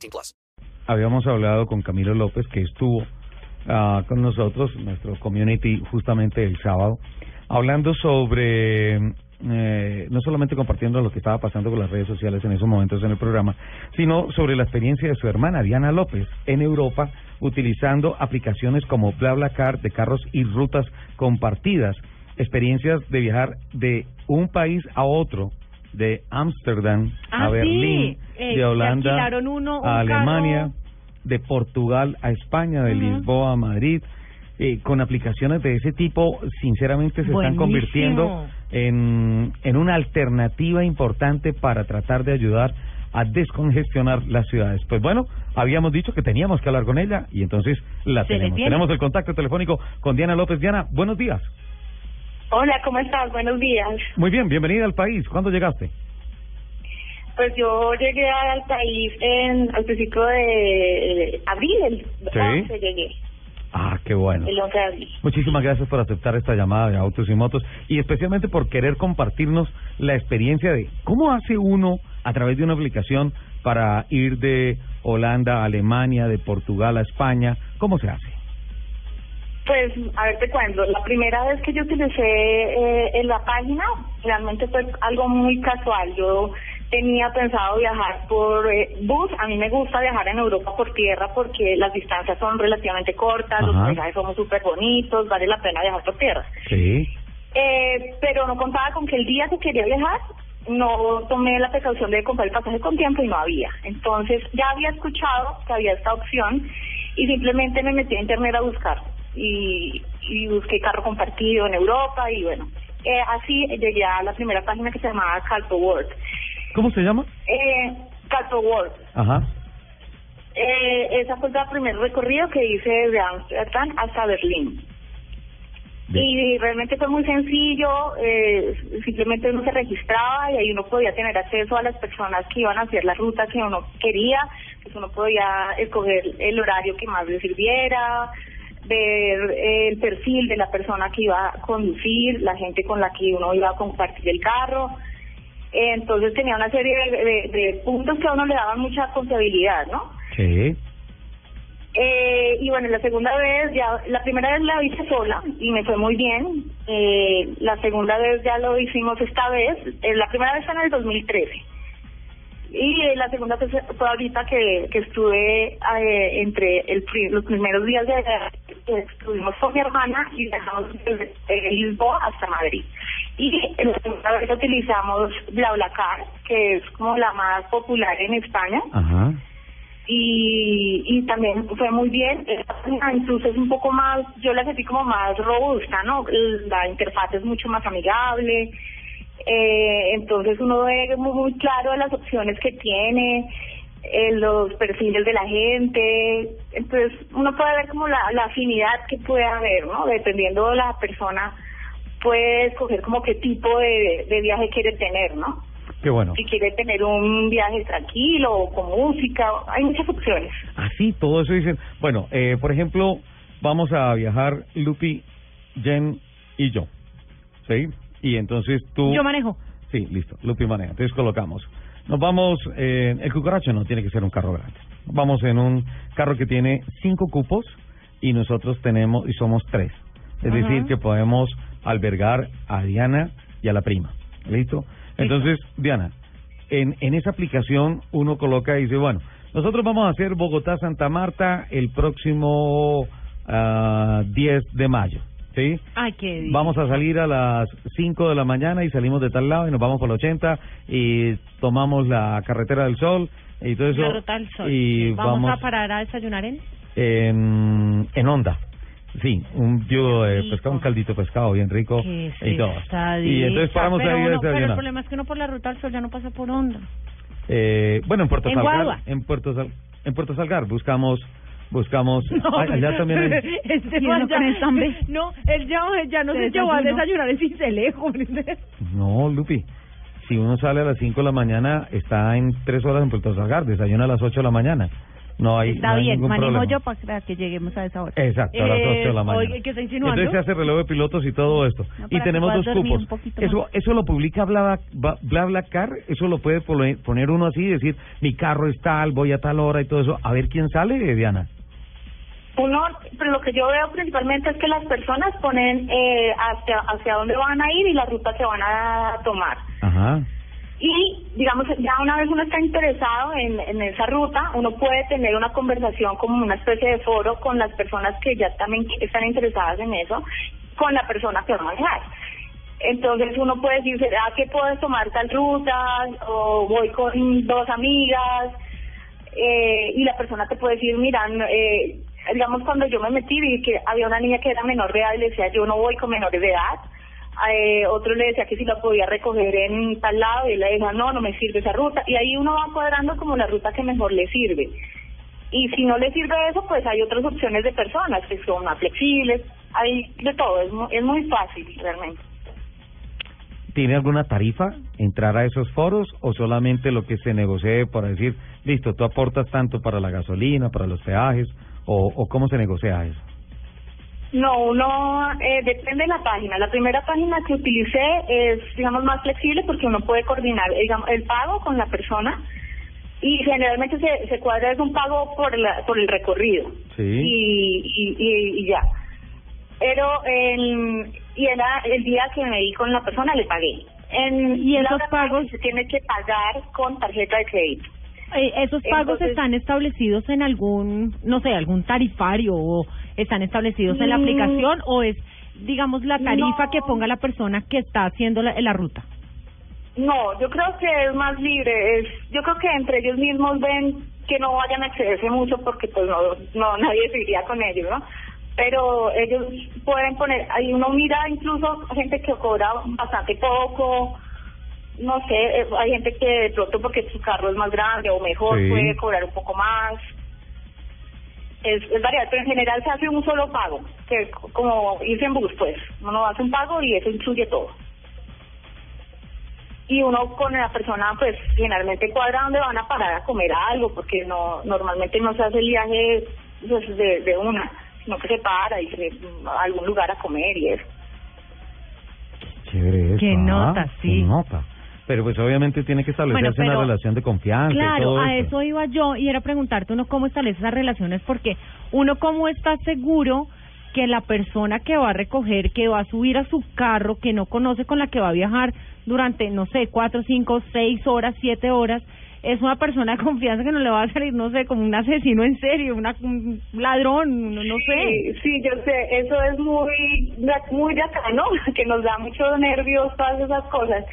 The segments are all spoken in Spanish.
18 plus. Habíamos hablado con Camilo López, que estuvo ah, con nosotros, nuestro community, justamente el sábado, hablando sobre, eh, no solamente compartiendo lo que estaba pasando con las redes sociales en esos momentos en el programa, sino sobre la experiencia de su hermana, Diana López, en Europa, utilizando aplicaciones como BlaBlaCar de carros y rutas compartidas, experiencias de viajar de un país a otro, de Ámsterdam Ah, a sí. Berlín, Eh, de Holanda uno, a Alemania, carro. de Portugal a España, de. Lisboa a Madrid. Eh, con aplicaciones de ese tipo, sinceramente se están convirtiendo en, en una alternativa importante para tratar de ayudar a descongestionar las ciudades. Pues bueno, habíamos dicho que teníamos que hablar con ella y entonces la tenemos. Tenemos el contacto telefónico con Diana López. Diana, buenos días. Hola, ¿cómo estás? Buenos días. Muy bien, bienvenida al país. ¿Cuándo llegaste? Pues yo llegué al país en, al principio de abril, el Sí. 11 llegué, Ah, qué bueno. el 11 de abril. Muchísimas gracias por aceptar esta llamada de Autos y Motos y especialmente por querer compartirnos la experiencia de cómo hace uno a través de una aplicación para ir de Holanda a Alemania, de Portugal a España. ¿Cómo se hace? Pues, a ver, te cuento. La primera vez que yo utilicé eh, en la página, realmente fue algo muy casual. Yo tenía pensado viajar por eh, bus. A mí me gusta viajar en Europa por tierra porque las distancias son relativamente cortas, los paisajes son súper bonitos, vale la pena viajar por tierra. Sí. Eh, pero no contaba con que el día que quería viajar no tomé la precaución de comprar el pasaje con tiempo y no había. Entonces ya había escuchado que había esta opción y simplemente me metí a internet a buscar y, y busqué carro compartido en Europa y bueno, eh, así llegué a la primera página que se llamaba Calpo World. ¿Cómo se llama? Eh, Calpo World. Ajá. Eh, esa fue el primer recorrido que hice desde Amsterdam hasta Berlín. Bien. Y realmente fue muy sencillo, eh, simplemente uno se registraba y ahí uno podía tener acceso a las personas que iban a hacer la ruta que uno quería, pues uno podía escoger el horario que más le sirviera, ver el perfil de la persona que iba a conducir, la gente con la que uno iba a compartir el carro. Entonces tenía una serie de, de- de puntos que a uno le daban mucha confiabilidad, ¿no? Sí. Eh, y bueno, la segunda vez, ya, la primera vez la hice sola y me fue muy bien. Eh, la segunda vez ya lo hicimos esta vez. Eh, la primera vez fue en el 2013. Y la segunda vez fue ahorita que, que estuve eh, entre el, los primeros días de estuvimos con mi hermana y viajamos desde Lisboa hasta Madrid. Y la segunda vez utilizamos BlaBlaCar, que es como la más popular en España Ajá. y, y también fue muy bien. Incluso es un poco más, yo la sentí como más robusta, ¿no? La interfaz es mucho más amigable. Eh, entonces uno ve muy, muy claro las opciones que tiene, eh, los perfiles de la gente. Entonces uno puede ver como la, la afinidad que puede haber, ¿no? Dependiendo de la persona, puede escoger como qué tipo de, de viaje quiere tener, ¿no? Qué bueno. si quiere tener un viaje tranquilo o con música, hay muchas opciones. Así, todo eso dicen. Bueno, eh, por ejemplo, vamos a viajar Lupi, Jen y yo. ¿Sí? Y entonces tú... Yo manejo. Sí, listo. Lupi maneja. Entonces colocamos. Nos vamos... Eh, el cucaracho no tiene que ser un carro grande. Vamos en un carro que tiene cinco cupos y nosotros tenemos... y somos tres. Es decir, que podemos albergar a Diana y a la prima. ¿Listo? Entonces, Diana, en, en esa aplicación uno coloca y dice, bueno, nosotros vamos a hacer Bogotá-Santa Marta el próximo ah, 10 de mayo. ¿Sí? Ay, qué bien. Vamos a salir a las 5 de la mañana y salimos de tal lado y nos vamos por la 80 y tomamos la carretera del sol y todo eso. La ruta del sol. Y ¿Vamos, vamos, a parar a desayunar en? en, en onda. Sí, un de pescado, un caldito pescado bien rico y todo. Y entonces paramos pero ahí a uno- Pero el desayunar. problema es que uno por la ruta del sol ya no pasa por onda. Eh, bueno, en Puerto En Salgar, en Puerto Sal, en Puerto Salgar buscamos buscamos Ay, allá también hay- Esteban ya, no, él ya, ya no se llevó a desayunar el cincelejo. no Lupi si uno sale a las 5 de la mañana está en tres horas en Puerto Salgar desayuna a las 8 de la mañana no hay Está no hay bien, ningún manejo problema. yo para que lleguemos a esa hora. Exacto, a las 8 de la Eh, mañana. Oye, ¿qué está insinuando? Entonces se hace relevo de pilotos y todo esto. No, y tenemos que dos cupos. Eso, más. eso lo publica Bla, Bla, Bla, Bla, eso lo puede pone- poner uno así, decir, mi carro es tal, voy a tal hora y todo eso. A ver quién sale, Diana. Uno, pero lo que yo veo principalmente es que las personas ponen eh, hacia, hacia dónde van a ir y la ruta que van a tomar. Ajá. Y, digamos, ya una vez uno está interesado en, en esa ruta, uno puede tener una conversación como una especie de foro con las personas que ya también están interesadas en eso, con la persona que va a manejar. Entonces uno puede decir, ¿será que puedes tomar tal ruta? O voy con dos amigas. Eh, y la persona te puede decir, mira, eh, digamos, cuando yo me metí, vi que había una niña que era menor de edad y le decía, yo no voy con menores de edad eh, otro le decía que si la podía recoger en tal lado y él le decía no, no me sirve esa ruta y ahí uno va cuadrando como la ruta que mejor le sirve. Y si no le sirve eso pues hay otras opciones de personas que son más flexibles. Hay de todo, es muy, es muy fácil realmente. ¿Tiene alguna tarifa entrar a esos foros o solamente lo que se negocie para decir, listo, tú aportas tanto para la gasolina, para los peajes o, o cómo se negocia eso? No, uno eh, depende de la página. La primera página que utilicé es, digamos, más flexible porque uno puede coordinar digamos, el pago con la persona y generalmente se, se cuadra es un pago por la, por el recorrido Sí. y, y, y, y ya. Pero en, y era el día que me di con la persona le pagué. En, ¿Y la esos otra pagos? se tiene que pagar con tarjeta de crédito. Eh, ¿Esos pagos Entonces- están establecidos en algún, no sé, algún tarifario o están establecidos en la Mm. aplicación o es, digamos, la tarifa No. que ponga la persona que está haciendo la, la ruta? No, yo creo que es más libre. Es, yo creo que entre ellos mismos ven que no vayan a excederse mucho porque pues no, no nadie se iría con ellos, ¿no? Pero ellos pueden poner, ahí uno mira incluso gente que cobra bastante poco, no sé, eh, hay gente que de pronto porque su carro es más grande o mejor Sí. puede cobrar un poco más. Es, es variable, pero en general se hace un solo pago, que es como irse en bus, pues. Uno hace un pago y eso incluye todo y uno con la persona pues generalmente cuadra dónde van a parar a comer algo porque no normalmente no se hace el viaje pues, de, de una sino que se para y se a algún lugar a comer y eso Chévere eso, Qué ah, nota, sí. qué nota. Pero pues obviamente tiene que establecerse Bueno, pero- una relación de confianza y Claro, todo a eso. eso iba yo y era preguntarte uno cómo establece esas relaciones porque uno cómo está seguro que la persona que va a recoger, que va a subir a su carro, que no conoce con la que va a viajar durante, no sé, cuatro, cinco, seis horas, siete horas, es una persona de confianza que no le va a salir, no sé, como un asesino en serio, una, un ladrón, no, no sé. Sí, sí, yo sé, eso es muy, muy de acá, ¿no? Que nos da muchos nervios, todas esas cosas.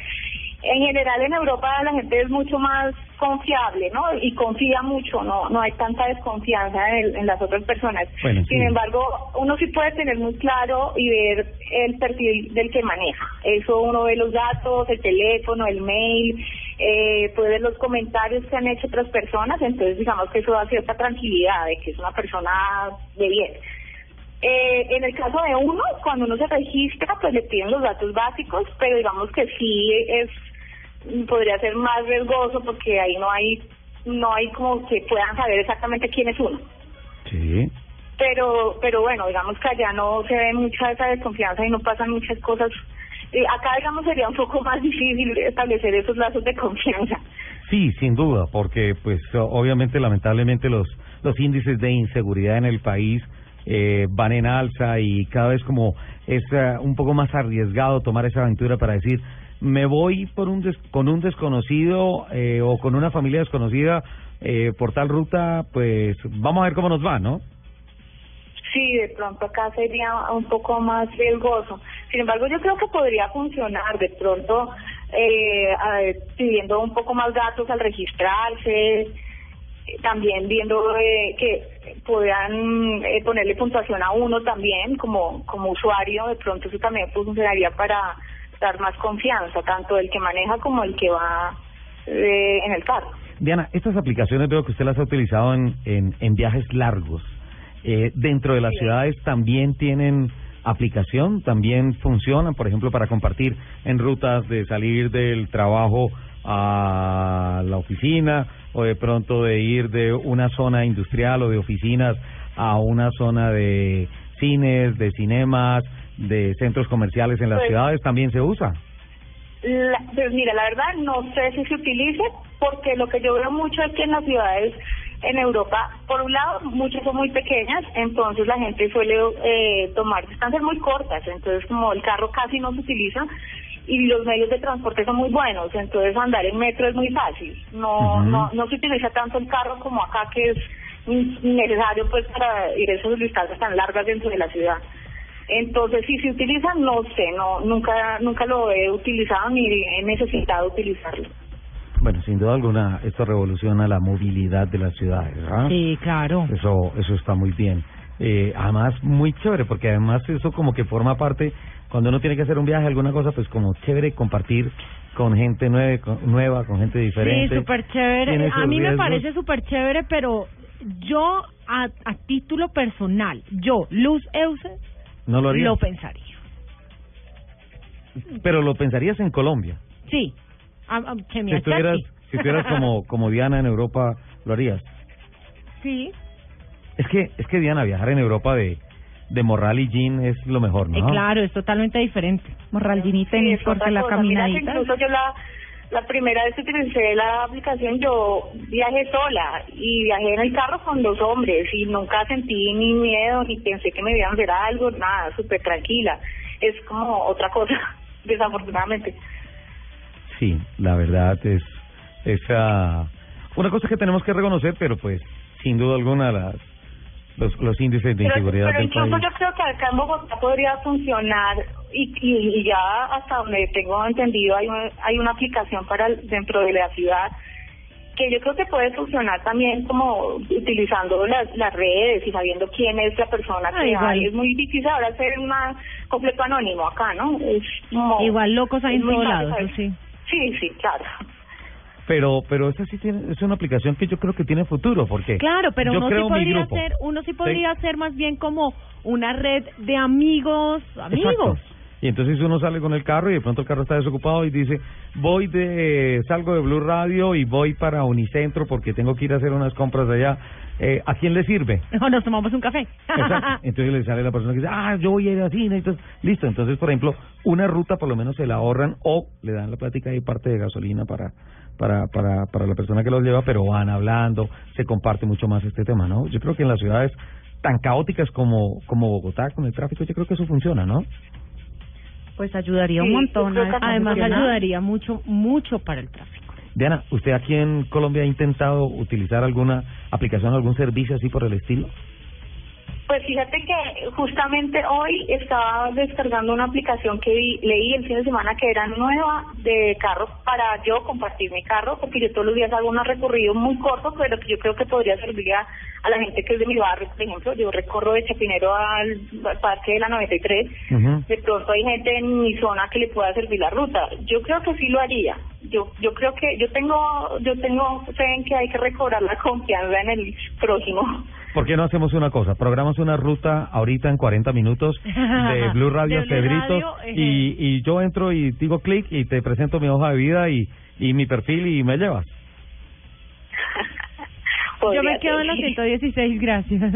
En general en Europa la gente es mucho más confiable, ¿no? Y confía mucho, no no hay tanta desconfianza en, en las otras personas. Bueno, sí. Sin embargo, uno sí puede tener muy claro y ver el perfil del que maneja. Eso uno ve los datos, el teléfono, el mail, eh, puede ver los comentarios que han hecho otras personas, entonces digamos que eso da cierta tranquilidad de que es una persona de bien. Eh, en el caso de uno, cuando uno se registra, pues le piden los datos básicos, pero digamos que sí es podría ser más riesgoso porque ahí no hay no hay como que puedan saber exactamente quién es uno. Sí. Pero pero bueno, digamos que allá no se ve mucha esa desconfianza y no pasan muchas cosas. Eh, acá digamos sería un poco más difícil establecer esos lazos de confianza. Sí, sin duda, porque pues obviamente lamentablemente los los índices de inseguridad en el país eh, van en alza y cada vez como es eh, un poco más arriesgado tomar esa aventura para decir me voy por un des- con un desconocido eh, o con una familia desconocida eh, por tal ruta, pues vamos a ver cómo nos va, ¿no? Sí, de pronto acá sería un poco más riesgoso. Sin embargo, yo creo que podría funcionar de pronto eh, pidiendo un poco más datos al registrarse, también viendo eh, que puedan eh, ponerle puntuación a uno también como como usuario, de pronto eso también funcionaría para dar más confianza, tanto el que maneja como el que va eh, en el carro. Diana, estas aplicaciones veo que usted las ha utilizado en, en, en viajes largos. Eh, dentro de las ciudades también tienen aplicación, también funcionan, por ejemplo, para compartir en rutas de salir del trabajo a la oficina o de pronto de ir de una zona industrial o de oficinas a una zona de cines, de cinemas, de centros comerciales en las Pues- ciudades, también se usa. La, pues mira, la verdad no sé si se utilice porque lo que yo veo mucho es que en las ciudades en Europa, por un lado, muchas son muy pequeñas, entonces la gente suele eh, tomar distancias muy cortas, entonces como el carro casi no se utiliza y los medios de transporte son muy buenos, entonces andar en metro es muy fácil, no no no se utiliza tanto el carro como acá que es necesario pues para ir a esas distancias tan largas dentro de la ciudad. Entonces, si se utiliza, no sé, no nunca nunca lo he utilizado ni he necesitado utilizarlo. Bueno, sin duda alguna, esto revoluciona la movilidad de las ciudades, ¿verdad? Sí, claro. Eso, eso está muy bien. Eh, además, muy chévere, porque además eso como que forma parte, cuando uno tiene que hacer un viaje, alguna cosa, pues como chévere compartir con gente nueva, con, nueva, con gente diferente. Sí, súper chévere. A mí me parece súper chévere, pero yo, a, a título personal, yo, Luz Euse, No lo haría. lo pensaría. Pero lo pensarías en Colombia. Sí. A- a- que me Si estuvieras, si estuvieras como, como Diana en Europa, lo harías. Sí. Es que, es que Diana, viajar en Europa de, de morral y jean es lo mejor, Eh, ¿no? claro, es totalmente diferente. Morral y Sí, tenis es porque la cosa. Mira caminadita. incluso yo la, la primera vez que utilicé la aplicación, yo viajé sola y viajé en el carro con dos hombres y nunca sentí ni miedo ni pensé que me iban a hacer algo, nada, súper tranquila. Es como otra cosa, desafortunadamente. Sí, la verdad es esa una cosa que tenemos que reconocer, pero pues sin duda alguna las los, los índices de Pero, inseguridad pero del incluso país. yo creo que acá en Bogotá podría funcionar y, y, y ya hasta donde tengo entendido hay, un- hay una aplicación para el- dentro de la ciudad que yo creo que puede funcionar también como utilizando las, las redes y sabiendo quién es la persona Ah, que igual. hay. Es muy difícil ahora ser una completo anónimo acá, ¿no? Es como- Igual locos hay en todos lados. Sí, sí, claro. Pero pero esa sí tiene es una aplicación que yo creo que tiene futuro porque Claro, pero uno sí podría ser, uno sí podría ser más bien como una red de amigos, amigos. Exacto. Y entonces uno sale con el carro y de pronto el carro está desocupado y dice, voy de, salgo de Blue Radio y voy para Unicentro porque tengo que ir a hacer unas compras allá. Eh, ¿A quién le sirve? O nos tomamos un café. Exacto. Entonces le sale la persona que dice, ah, yo voy a ir al cine. Entonces, listo. Entonces, por ejemplo, una ruta por lo menos se la ahorran o le dan la plática y parte de gasolina para, para, para, para la persona que los lleva, pero van hablando, se comparte mucho más este tema, ¿no? Yo creo que en las ciudades tan caóticas como, como Bogotá, con el tráfico, yo creo que eso funciona, ¿no? Pues ayudaría un montón. eso Además ayudaría mucho, mucho para el tráfico. Diana, ¿usted aquí en Colombia ha intentado utilizar alguna aplicación, algún servicio así por el estilo? Pues fíjate que justamente hoy estaba descargando una aplicación que vi- leí el fin de semana que era nueva de carro para yo compartir mi carro, porque yo todos los días hago unos recorridos muy cortos, pero que yo creo que podría servir a, a la gente que es de mi barrio, por ejemplo, yo recorro de Chapinero al, al Parque de la 93, Ujú. de pronto hay gente en mi zona que le pueda servir la ruta. Yo creo que sí lo haría. Yo yo creo que yo tengo yo tengo fe en que hay que recobrar la confianza en el prójimo. ¿Por qué no hacemos una cosa? Programamos una ruta ahorita en 40 minutos de Blue Radio De Blue Cedritos Radio, ejé. y, y yo entro y digo clic y te presento mi hoja de vida y, y mi perfil y me llevas. Yo me quedo en los 117, gracias.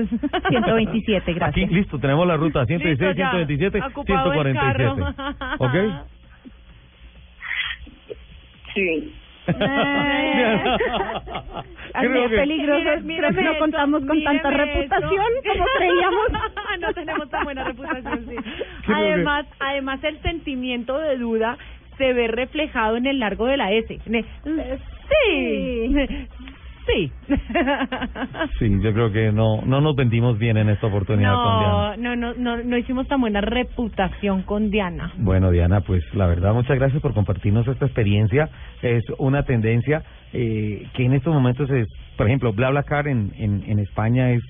127, gracias. Aquí, listo, tenemos la ruta 116, Listo, ya. 127, Ocupado el 147. carro. ¿Ok? Sí. Eh. Así Creo que- peligroso, Mire- míreme pero no esto, contamos con tanta reputación como creíamos. no tenemos tan buena reputación, sí. Creo que- Además, además el sentimiento de duda se ve reflejado en el largo de la S. Sí. Sí. Sí, yo creo que no no nos vendimos bien en esta oportunidad con Diana. No, no, no, no, no hicimos tan buena reputación con Diana. Bueno, Diana, pues la verdad, muchas gracias por compartirnos esta experiencia. Es una tendencia eh, que en estos momentos es, por ejemplo, BlaBlaCar en, en, en España es,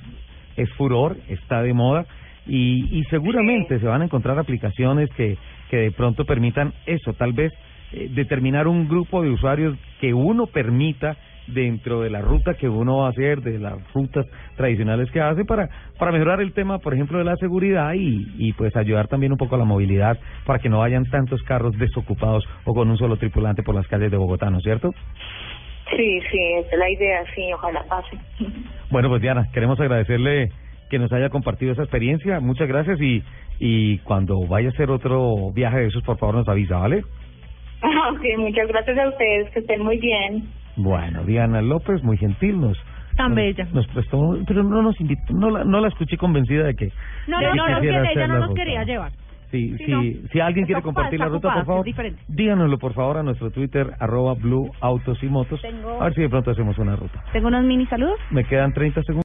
es furor, está de moda y, y seguramente se van a encontrar aplicaciones que, que de pronto permitan eso, tal vez eh, determinar un grupo de usuarios que uno permita dentro de la ruta que uno va a hacer, de las rutas tradicionales que hace para, para mejorar el tema, por ejemplo, de la seguridad y, y pues ayudar también un poco a la movilidad para que no vayan tantos carros desocupados o con un solo tripulante por las calles de Bogotá, ¿no es cierto? Sí, sí, esa es la idea, sí, ojalá pase. Bueno, pues Diana, queremos agradecerle que nos haya compartido esa experiencia. Muchas gracias y, y cuando vaya a hacer otro viaje de esos, por favor nos avisa, ¿vale? ok, muchas gracias a ustedes, que estén muy bien. Bueno, Diana López, muy gentil, nos... Tan nos- bella. Nos prestó, pero no nos invitó, no la, no la escuché convencida de que... No, no, no, no, ella no nos ruta. quería llevar. Sí, Sí, no. si alguien quiere ocupada, compartir la ruta, ocupada, por favor, díganoslo por favor a nuestro Twitter, arroba Blue Autos y Motos. Tengo- A ver si de pronto hacemos una ruta. Tengo unos mini saludos. Me quedan 30 segundos.